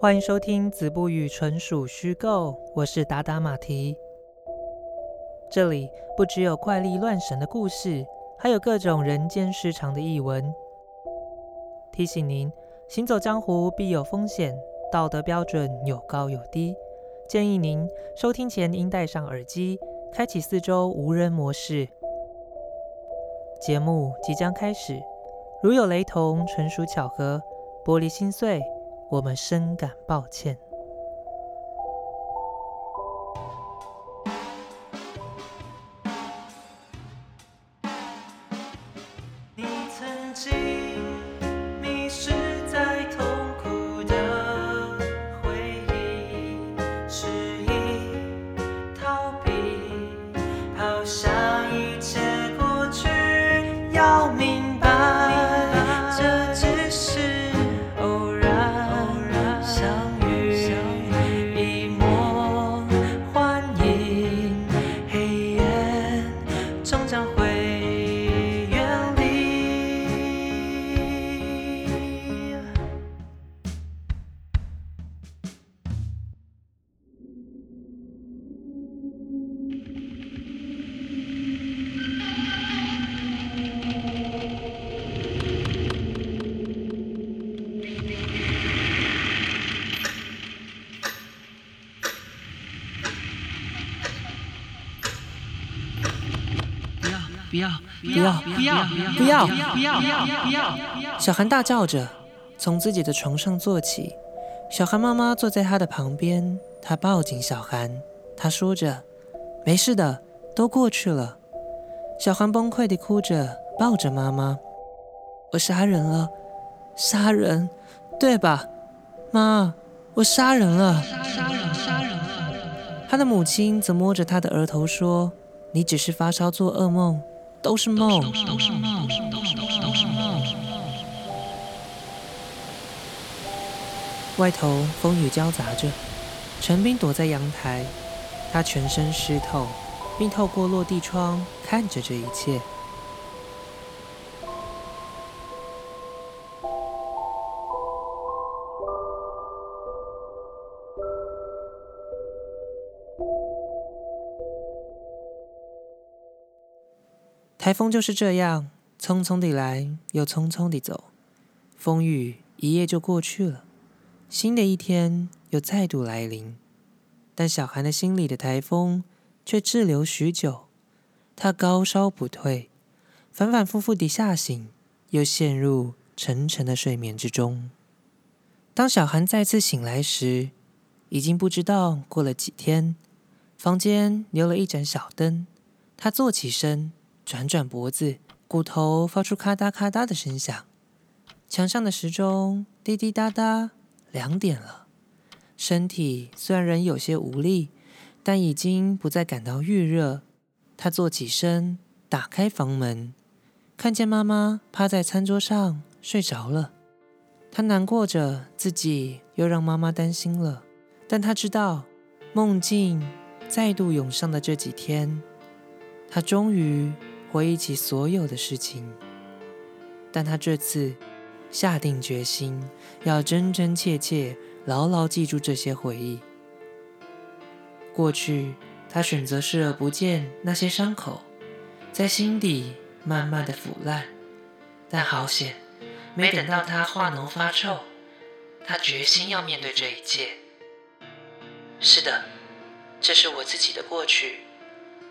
欢迎收听《子不语纯属虚构》，我是达达马蹄。这里不只有怪力乱神的故事，还有各种人间失常的译文。提醒您，行走江湖必有风险，道德标准有高有低，建议您收听前应戴上耳机，开启四周无人模式。节目即将开始，如有雷同，纯属巧合，玻璃心碎。我们深感抱歉。不要不要不要不要不要不要！小韩大叫着，从自己的床上坐起。小韩妈妈坐在他的旁边，她抱紧小韩，她说着：“没事的，都过去了。”小韩崩溃地哭着，抱着妈妈：“我杀人了，杀人，对吧？妈，我杀人了。”杀杀人杀人！他的母亲则摸着他的额头说：“你只是发烧做噩梦，都是梦。”，外头风雨交杂着，陈斌躲在阳台，他全身湿透，并透过落地窗看着这一切。台风就是这样，匆匆地来，又匆匆地走。风雨一夜就过去了，新的一天又再度来临。但小韩的心里的台风却滞留许久，他高烧不退，反反复复地吓醒，又陷入沉沉的睡眠之中。当小韩再次醒来时，已经不知道过了几天。房间留了一盏小灯，他坐起身，转转脖子，骨头发出咔嗒咔嗒的声响。墙上的时钟滴滴答答，两点了。身体虽然仍有些无力，但已经不再感到预热。他坐起身，打开房门，看见妈妈趴在餐桌上睡着了。他难过着自己又让妈妈担心了，但他知道梦境再度涌上的这几天，他终于回忆起所有的事情。但他这次下定决心，要真真切切、牢牢记住这些回忆。过去，他选择视而不见那些伤口，在心底慢慢的腐烂。但好险，没等到他化脓发臭，他决心要面对这一切。是的，这是我自己的过去。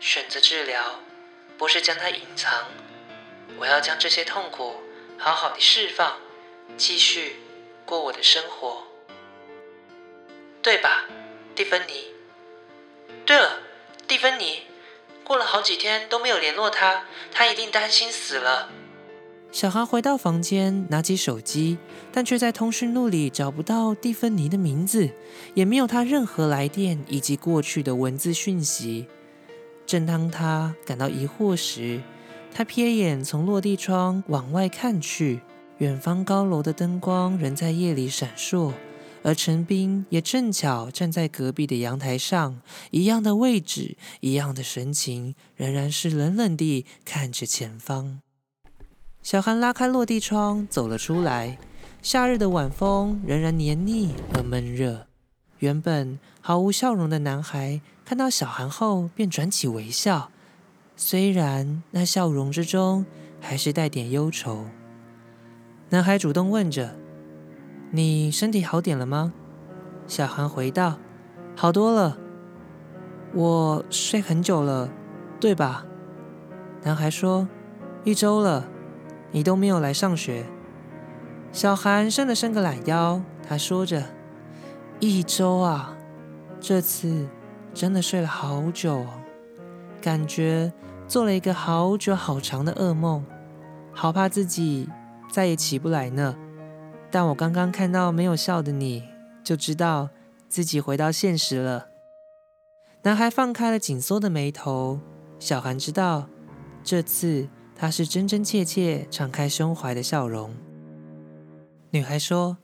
选择治疗，不是将它隐藏，我要将这些痛苦好好的释放，继续过我的生活，对吧，蒂芬妮？对了，蒂芬妮，过了好几天都没有联络他，他一定担心死了。小韩回到房间，拿起手机，但却在通讯录里找不到蒂芬妮的名字，也没有她任何来电以及过去的文字讯息。正当他感到疑惑时，他瞥眼从落地窗往外看去，远方高楼的灯光仍在夜里闪烁，而陈斌也正巧站在隔壁的阳台上，一样的位置，一样的神情，仍然是冷冷地看着前方。小韩拉开落地窗，走了出来。夏日的晚风仍然黏腻而闷热。原本毫无笑容的男孩看到小韩后，便转起微笑，虽然那笑容之中还是带点忧愁。男孩主动问着：“你身体好点了吗？”小韩回道：“好多了。我睡很久了，对吧？”男孩说：“一周了，你都没有来上学。”小韩伸了伸个懒腰，他说着。一周啊，这次真的睡了好久，感觉做了一个好久好长的噩梦，好怕自己再也起不来呢。但我刚刚看到没有笑的你，就知道自己回到现实了。男孩放开了紧缩的眉头，小韩知道这次他是真真切切敞开胸怀的笑容。女孩说。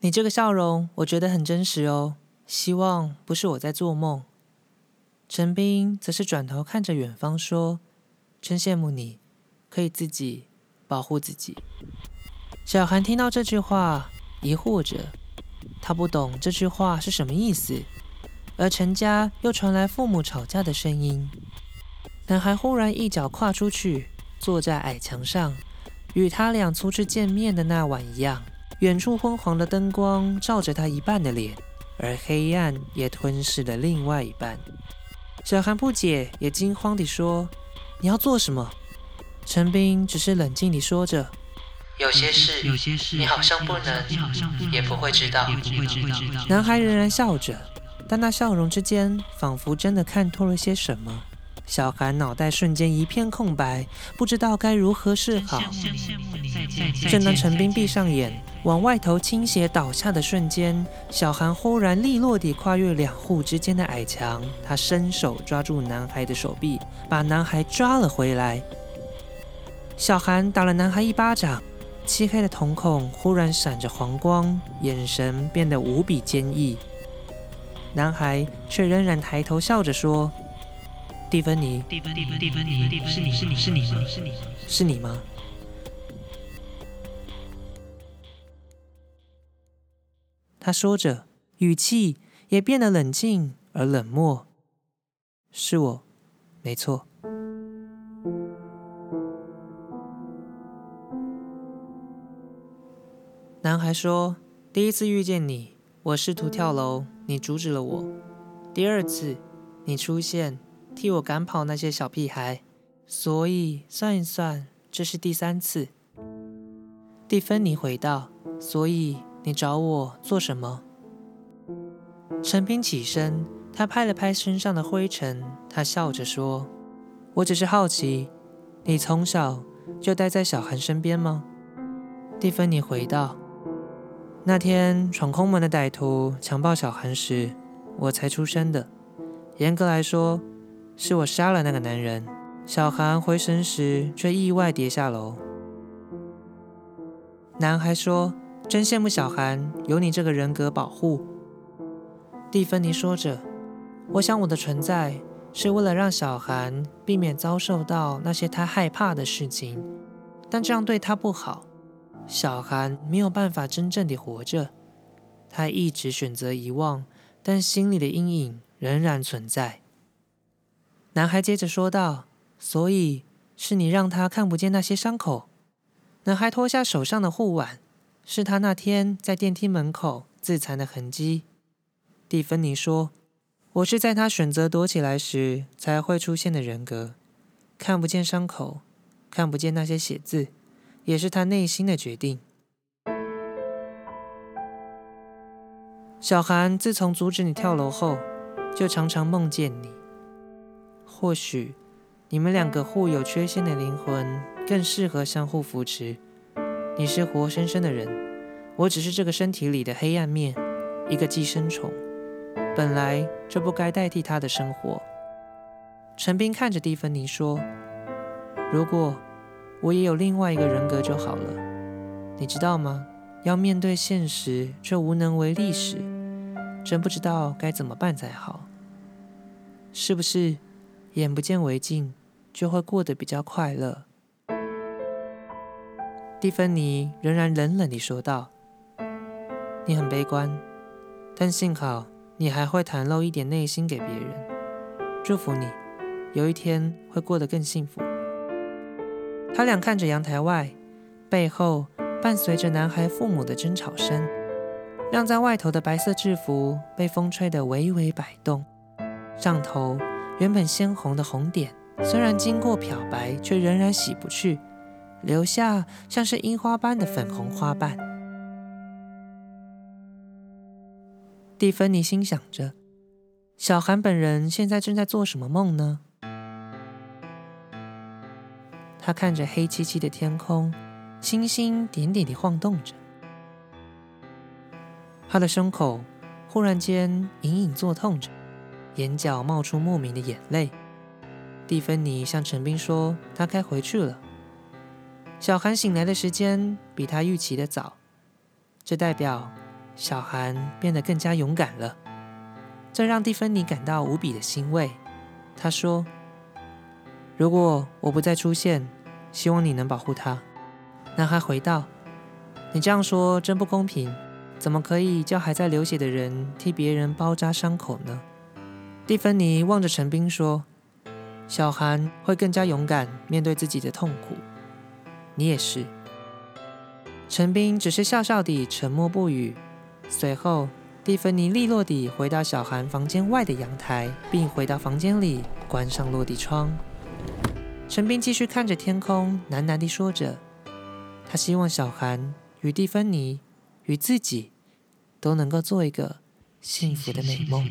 你这个笑容，我觉得很真实哦。希望不是我在做梦。陈斌则是转头看着远方说：“真羡慕你，可以自己保护自己。”小韩听到这句话，疑惑着，他不懂这句话是什么意思。而陈家又传来父母吵架的声音。男孩忽然一脚跨出去，坐在矮墙上，与他俩初次见面的那晚一样。远处昏黄的灯光照着他一半的脸，而黑暗也吞噬了另外一半。小韩不解，也惊慌地说：“你要做什么？”陈斌只是冷静地说着：“有些事，有些事，你好像不能，你好像也不会知道。”男孩仍然笑着，但那笑容之间，仿佛真的看透了些什么。小韩脑袋瞬间一片空白，不知道该如何是好。正当陈斌闭上眼，往外头倾斜倒下的瞬间，小韩忽然利落地跨越两户之间的矮墙，他伸手抓住男孩的手臂，把男孩抓了回来。小韩打了男孩一巴掌，漆黑的瞳孔忽然闪着黄光，眼神变得无比坚毅。男孩却仍然抬头笑着说。蒂芬妮，蒂芬妮，蒂芬妮，是你是你是你吗？是你是你吗？他说着，语气也变得冷静而冷漠。是我，没错。男孩说：“第一次遇见你，我试图跳楼，你阻止了我。第二次，你出现。”替我赶跑那些小屁孩，所以算一算，这是第三次。蒂芬妮回道：“所以你找我做什么？”陈斌起身，他拍了拍身上的灰尘，他笑着说：“我只是好奇，你从小就待在小韩身边吗？”蒂芬妮回道：“那天闯空门的歹徒强暴小韩时，我才出生的。严格来说。”是我杀了那个男人。小韩回神时，却意外跌下楼。男孩说：“真羡慕小韩有你这个人格保护。”蒂芬妮说着：“我想我的存在是为了让小韩避免遭受到那些他害怕的事情，但这样对他不好。小韩没有办法真正的活着，他一直选择遗忘，但心里的阴影仍然存在。”男孩接着说道：“所以是你让他看不见那些伤口。”男孩脱下手上的护腕，是他那天在电梯门口自残的痕迹。蒂芬妮说：“我是在他选择躲起来时才会出现的人格，看不见伤口，看不见那些写字，也是他内心的决定。”小韩自从阻止你跳楼后，就常常梦见你。或许你们两个互有缺陷的灵魂更适合相互扶持。你是活生生的人，我只是这个身体里的黑暗面，一个寄生虫。本来这不该代替他的生活。陈斌看着蒂芬妮说：“如果我也有另外一个人格就好了。你知道吗？要面对现实却无能为力时，真不知道该怎么办才好。是不是？”眼不见为净，就会过得比较快乐。蒂芬妮仍然冷冷地说道：“你很悲观，但幸好你还会袒露一点内心给别人。祝福你，有一天会过得更幸福。”他俩看着阳台外，背后伴随着男孩父母的争吵声。晾在外头的白色制服被风吹得微微摆动，上头原本鲜红的红点，虽然经过漂白，却仍然洗不去，留下像是樱花般的粉红花瓣。蒂芬妮心想着：小韩本人现在正在做什么梦呢？他看着黑漆漆的天空，星星点点地晃动着。他的胸口忽然间隐隐作痛着，眼角冒出莫名的眼泪。蒂芬妮向陈斌说：“他该回去了。”小韩醒来的时间比他预期的早，这代表小韩变得更加勇敢了。这让蒂芬妮感到无比的欣慰。他说：“如果我不再出现，希望你能保护他。”男孩回道：“你这样说真不公平。”怎么可以叫还在流血的人替别人包扎伤口呢？蒂芬妮望着陈斌说：“小韩会更加勇敢面对自己的痛苦，你也是。”陈斌只是笑笑地沉默不语。随后，蒂芬妮利落地回到小韩房间外的阳台，并回到房间里关上落地窗。陈斌继续看着天空，喃喃地说着：“他希望小韩与蒂芬妮。”与自己都能够做一个幸福的美梦。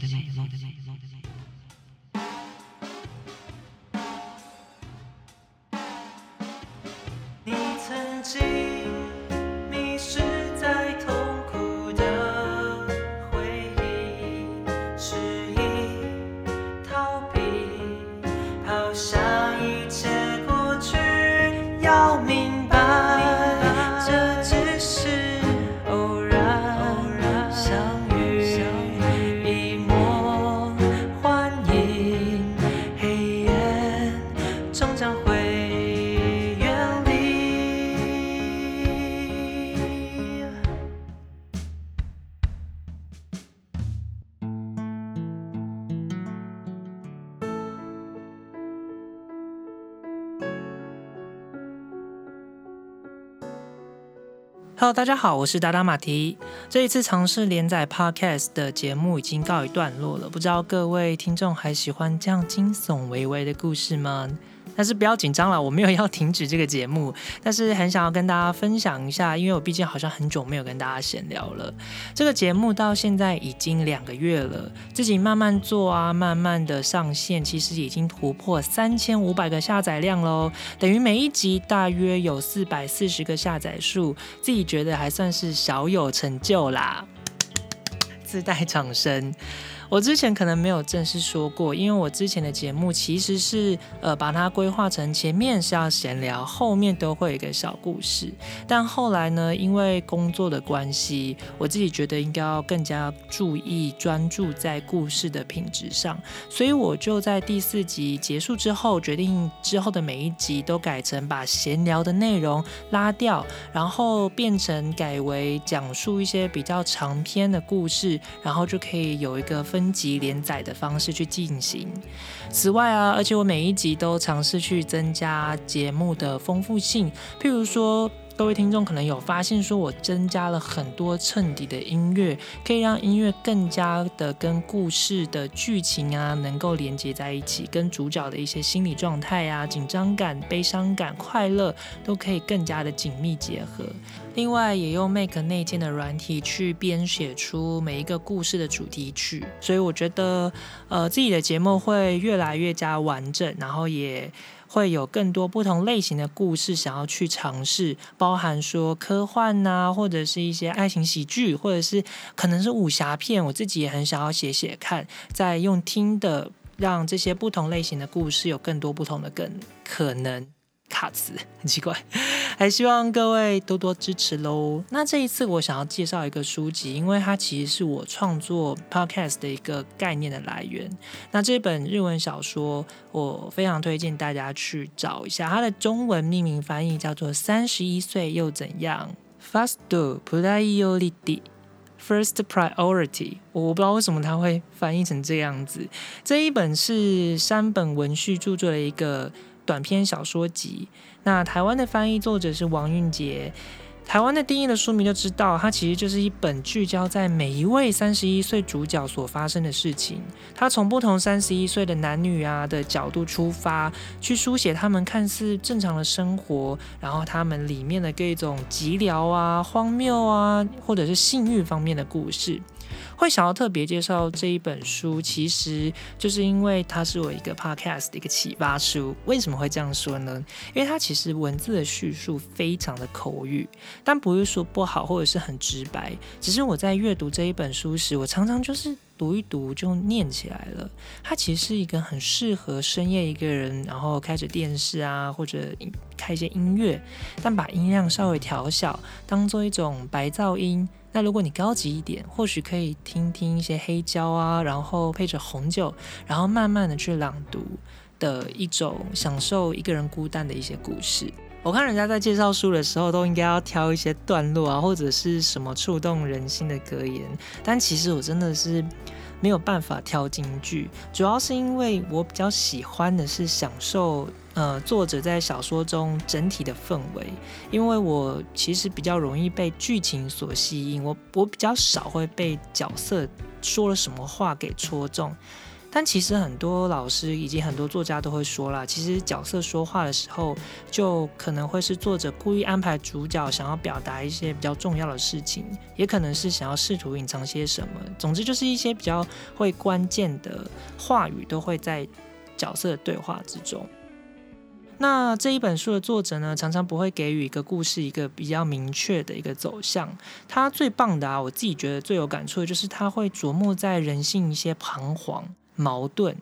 see. Hello，大家好，我是达达马蹄。这一次尝试连载 Podcast 的节目已经告一段落了，不知道各位听众还喜欢这样惊悚微微的故事吗？但是不要紧张了，我没有要停止这个节目，但是很想要跟大家分享一下，因为我毕竟好像很久没有跟大家闲聊了。这个节目到现在已经两个月了，自己慢慢做啊，慢慢的上线，其实已经突破三千五百个下载量喽，等于每一集大约有四百四十个下载数，自己觉得还算是小有成就啦，自带掌声。我之前可能没有正式说过，因为我之前的节目其实是呃把它规划成前面是要闲聊，后面都会有一个小故事。但后来呢，因为工作的关系，我自己觉得应该要更加注意专注在故事的品质上，所以我就在第四集结束之后，决定之后的每一集都改成把闲聊的内容拉掉，然后变成改为讲述一些比较长篇的故事，然后就可以有一个分分集连载的方式去进行。此外啊，而且我每一集都尝试去增加节目的丰富性，譬如说。各位听众可能有发现，说我增加了很多衬底的音乐，可以让音乐更加的跟故事的剧情啊能够连接在一起，跟主角的一些心理状态啊、紧张感、悲伤感、快乐都可以更加的紧密结合。另外，也用 Make 内建的软体去编写出每一个故事的主题曲，所以我觉得，呃，自己的节目会越来越加完整，然后也。会有更多不同类型的故事想要去尝试，包含说科幻呐、或者是一些爱情喜剧，或者是可能是武侠片。我自己也很想要写写看，在用听的让这些不同类型的故事有更多不同的更可能卡词，很奇怪。还希望各位多多支持喽。那这一次我想要介绍一个书籍，因为它其实是我创作 podcast 的一个概念的来源。那这本日文小说，我非常推荐大家去找一下，它的中文命名翻译叫做《三十一岁又怎样》：Fast Do Priority。First priority，我不知道为什么它会翻译成这样子。这一本是山本文序著作的一个短篇小说集。那台湾的翻译作者是王韵杰。台湾的定义的书名就知道，它其实就是一本聚焦在每一位三十一岁主角所发生的事情。他从不同三十一岁的男女啊的角度出发，去书写他们看似正常的生活，然后他们里面的各种寂寥啊、荒谬啊，或者是性欲方面的故事。会想要特别介绍这一本书，其实就是因为它是我一个 podcast 的一个启发书。为什么会这样说呢？因为它其实文字的叙述非常的口语，但不是说不好或者是很直白。只是我在阅读这一本书时，我常常就是读一读就念起来了。它其实是一个很适合深夜一个人，然后开着电视啊，或者开一些音乐，但把音量稍微调小，当做一种白噪音。那如果你高级一点，或许可以听听一些黑胶啊，然后配着红酒，然后慢慢的去朗读的一种享受一个人孤单的一些故事。我看人家在介绍书的时候，都应该要挑一些段落啊，或者是什么触动人心的格言，但其实我真的是没有办法挑金句，主要是因为我比较喜欢的是享受。呃，作者在小说中整体的氛围，因为我其实比较容易被剧情所吸引，我我比较少会被角色说了什么话给戳中。但其实很多老师以及很多作家都会说啦，其实角色说话的时候，就可能会是作者故意安排主角想要表达一些比较重要的事情，也可能是想要试图隐藏些什么。总之就是一些比较会关键的话语都会在角色的对话之中。那这一本书的作者呢，常常不会给予一个故事一个比较明确的一个走向。他最棒的啊，我自己觉得最有感触的就是他会琢磨在人性一些彷徨、矛盾。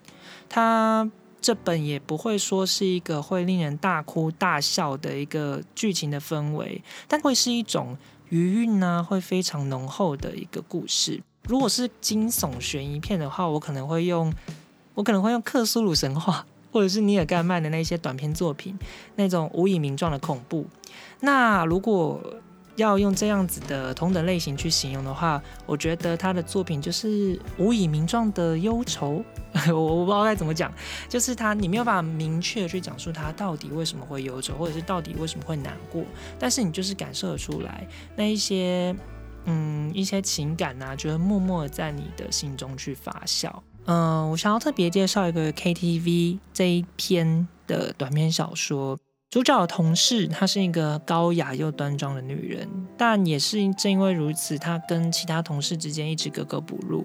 他这本也不会说是一个会令人大哭大笑的一个剧情的氛围，但会是一种余韵呢，会非常浓厚的一个故事。如果是惊悚悬疑片的话，我可能会用，我可能会用克苏鲁神话。或者是尼尔盖曼的那些短篇作品，那种无以名状的恐怖。那如果要用这样子的同等类型去形容的话，我觉得他的作品就是无以名状的忧愁。我我不知道该怎么讲，就是他你没有办法明确去讲述他到底为什么会忧愁，或者是到底为什么会难过，但是你就是感受得出来那一些嗯一些情感呐，就会默默在你的心中去发酵。嗯，我想要特别介绍一个 KTV 这一篇的短篇小说。主角的同事，她是一个高雅又端庄的女人，但也是正因为如此，她跟其他同事之间一直格格不入。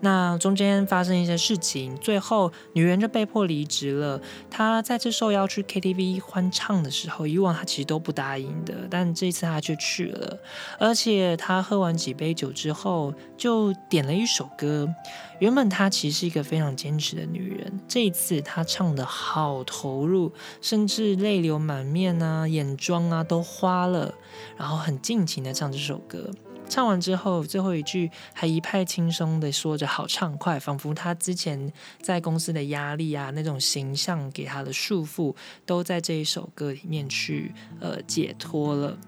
那中间发生一些事情，最后女人就被迫离职了。她再次受邀去 KTV 欢唱的时候，以往她其实都不答应的，但这次她却去了。而且她喝完几杯酒之后，就点了一首歌。原本她其实是一个非常坚持的女人，这一次她唱的好投入，甚至泪流满面啊，眼妆啊都花了，然后很尽情的唱这首歌。唱完之后，最后一句还一派轻松的说着好畅快，仿佛她之前在公司的压力啊，那种形象给她的束缚，都在这一首歌里面去呃解脱了。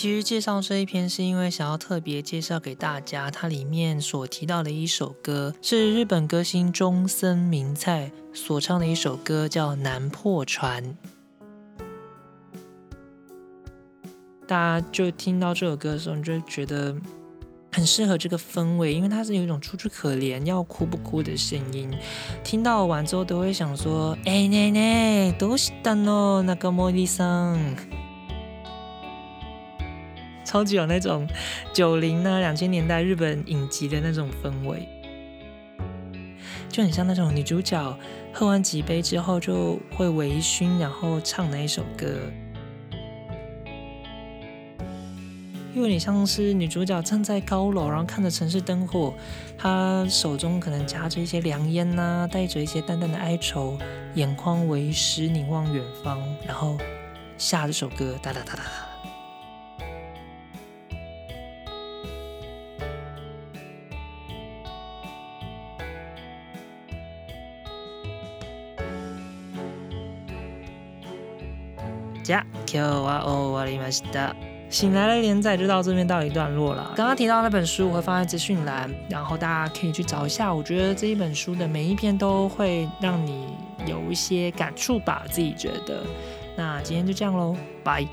其实介绍这一篇是因为想要特别介绍给大家，它里面所提到的一首歌是日本歌星中森明菜所唱的一首歌，叫《南破船》。大家就听到这首歌的时候，你就觉得很适合这个氛围，因为它是有一种楚楚可怜、要哭不哭的声音。听到完之后，都会想说：“哎，奶奶，どうしたの？那个茉莉桑。” ”超级有那种九零呢两千年代日本影集的那种氛围，就很像那种女主角喝完几杯之后就会微醺，然后唱的一首歌。又有点像是女主角站在高楼，然后看着城市灯火，她手中可能夹着一些凉烟呐、带着一些淡淡的哀愁，眼眶为湿，凝望远方，然后下这首歌，哒哒哒哒哒。じゃあ今日は終わりました。醒来了连载就到这边到一段落了。刚刚提到那本书我会放在资讯栏，然后大家可以去找一下。我觉得这一本书的每一篇都会让你有一些感触吧，自己觉得。那今天就这样喽，拜。